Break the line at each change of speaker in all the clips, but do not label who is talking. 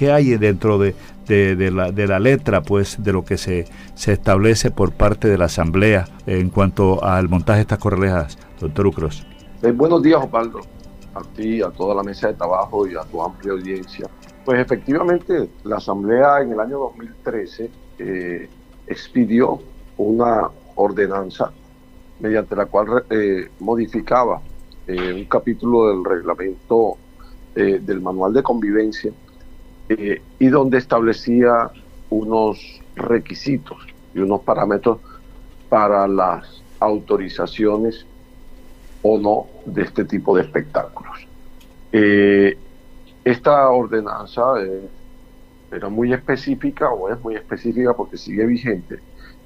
¿Qué hay dentro de, la, letra, pues, de lo que se, establece por parte de la Asamblea en cuanto al montaje de estas correlejas, doctor Ucros?
Eh, buenos días, Osvaldo, a ti, a toda la mesa de trabajo y a tu amplia audiencia. Pues efectivamente, la Asamblea en el año 2013 eh, expidió una ordenanza mediante la cual eh, modificaba un capítulo del reglamento del manual de convivencia y donde establecía unos requisitos y unos parámetros para las autorizaciones o no de este tipo de espectáculos. esta ordenanza era muy específica o es muy específica porque sigue vigente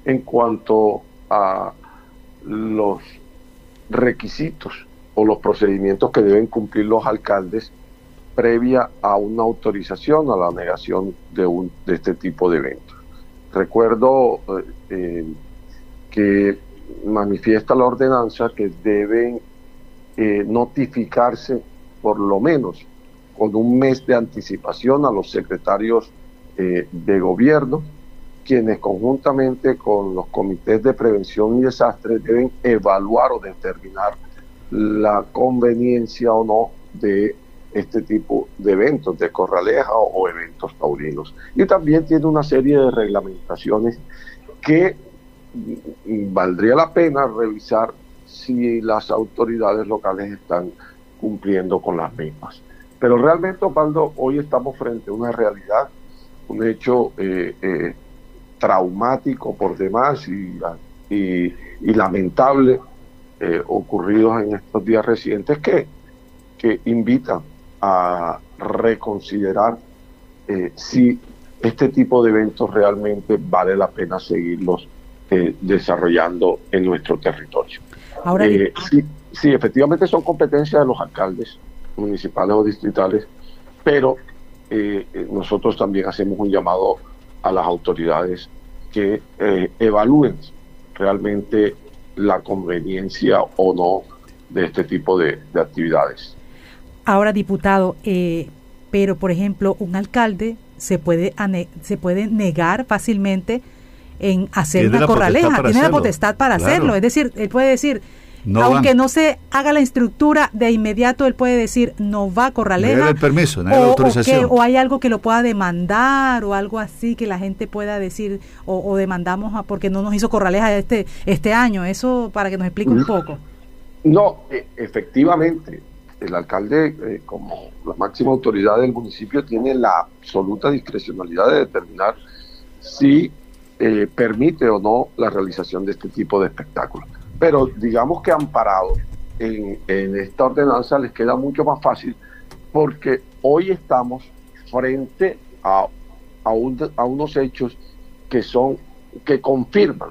en cuanto a los requisitos o los procedimientos que deben cumplir los alcaldes previa a una autorización a la negación de, un, de este tipo de eventos. Recuerdo eh, eh, que manifiesta la ordenanza que deben eh, notificarse por lo menos con un mes de anticipación a los secretarios de gobierno quienes conjuntamente con los comités de prevención y desastres deben evaluar o determinar la conveniencia o no de este tipo de eventos, de corraleja o, eventos taurinos. Y también tiene una serie de reglamentaciones que valdría la pena revisar si las autoridades locales están cumpliendo con las mismas. Pero realmente, Osvaldo, hoy estamos frente a una realidad, un hecho eh, eh, traumático por demás y, y, lamentable eh, ocurridos en estos días recientes que, que invitan a reconsiderar eh, si este tipo de eventos realmente vale la pena seguirlos eh, desarrollando en nuestro territorio. Ahora, sí, sí, efectivamente son competencias de los alcaldes municipales o distritales, pero nosotros también hacemos un llamado a las autoridades que eh, evalúen realmente la conveniencia o no de este tipo de, actividades.
Ahora, diputado, eh, pero por ejemplo, un alcalde se puede, se puede negar fácilmente en hacer una corraleja, tiene la potestad para hacerlo. Es decir, él puede decir, aunque no se haga la estructura, de inmediato él puede decir no va a corraleja.
el permiso, no hay o, autorización.
O, hay algo que lo pueda demandar o algo así que la gente pueda decir o, demandamos a porque no nos hizo corraleja este, este año. Eso para que nos explique un poco.
No, e, efectivamente, el alcalde eh, como la máxima autoridad del municipio tiene la absoluta discrecionalidad de determinar si eh, permite o no la realización de este tipo de espectáculos. Pero digamos que amparado en, esta ordenanza les queda mucho más fácil porque hoy estamos frente a, a, unos hechos que son que confirman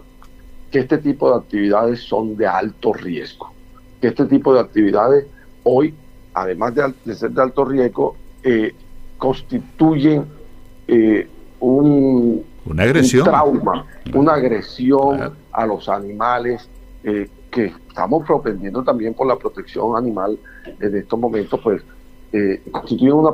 que este tipo de actividades son de alto riesgo, que este tipo de actividades hoy, además de, ser de alto riesgo, eh, constituyen eh, un,
una agresión.
trauma, una agresión a los animales, eh, que estamos propendiendo también por la protección animal en estos momentos, pues constituyen una,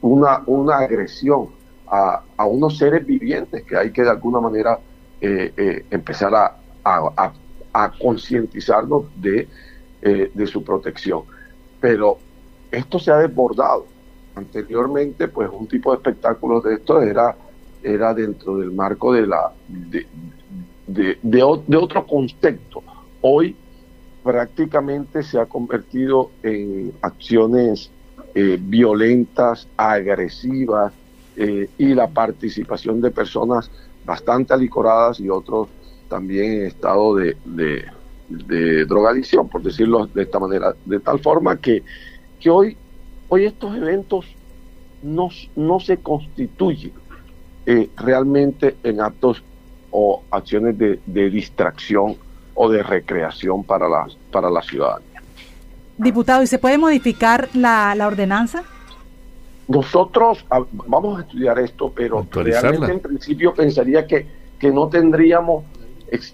una, una agresión a, a, unos seres vivientes que hay que de alguna manera empezar a, a, a concientizarnos de, de su protección. Pero esto se ha desbordado. Anteriormente, pues un tipo de espectáculos de esto era, era dentro del marco de la de, de, otro contexto hoy prácticamente se ha convertido en acciones eh, violentas, agresivas eh, y la participación de personas bastante alicoradas y otros también en estado de, drogadicción, por decirlo de esta manera, de tal forma que, que hoy, hoy estos eventos no, no se constituyen eh, realmente en actos o acciones de, de distracción o de recreación para la, para la ciudadanía.
Diputado, ¿y se puede modificar la, la ordenanza?
Nosotros ah, vamos a estudiar esto, pero realmente en principio pensaría que, que no tendríamos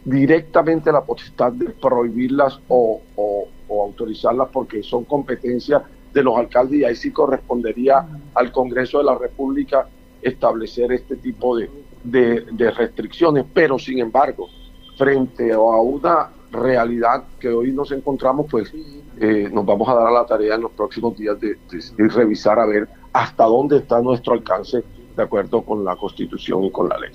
directamente la potestad de prohibirlas o, o, autorizarlas porque son competencias de los alcaldes y ahí sí correspondería al Congreso de la República establecer este tipo de, de, restricciones, pero sin embargo, frente a una realidad que hoy nos encontramos, pues eh, nos vamos a dar a la tarea en los próximos días de, revisar a ver hasta dónde está nuestro alcance de acuerdo con la Constitución y con la ley.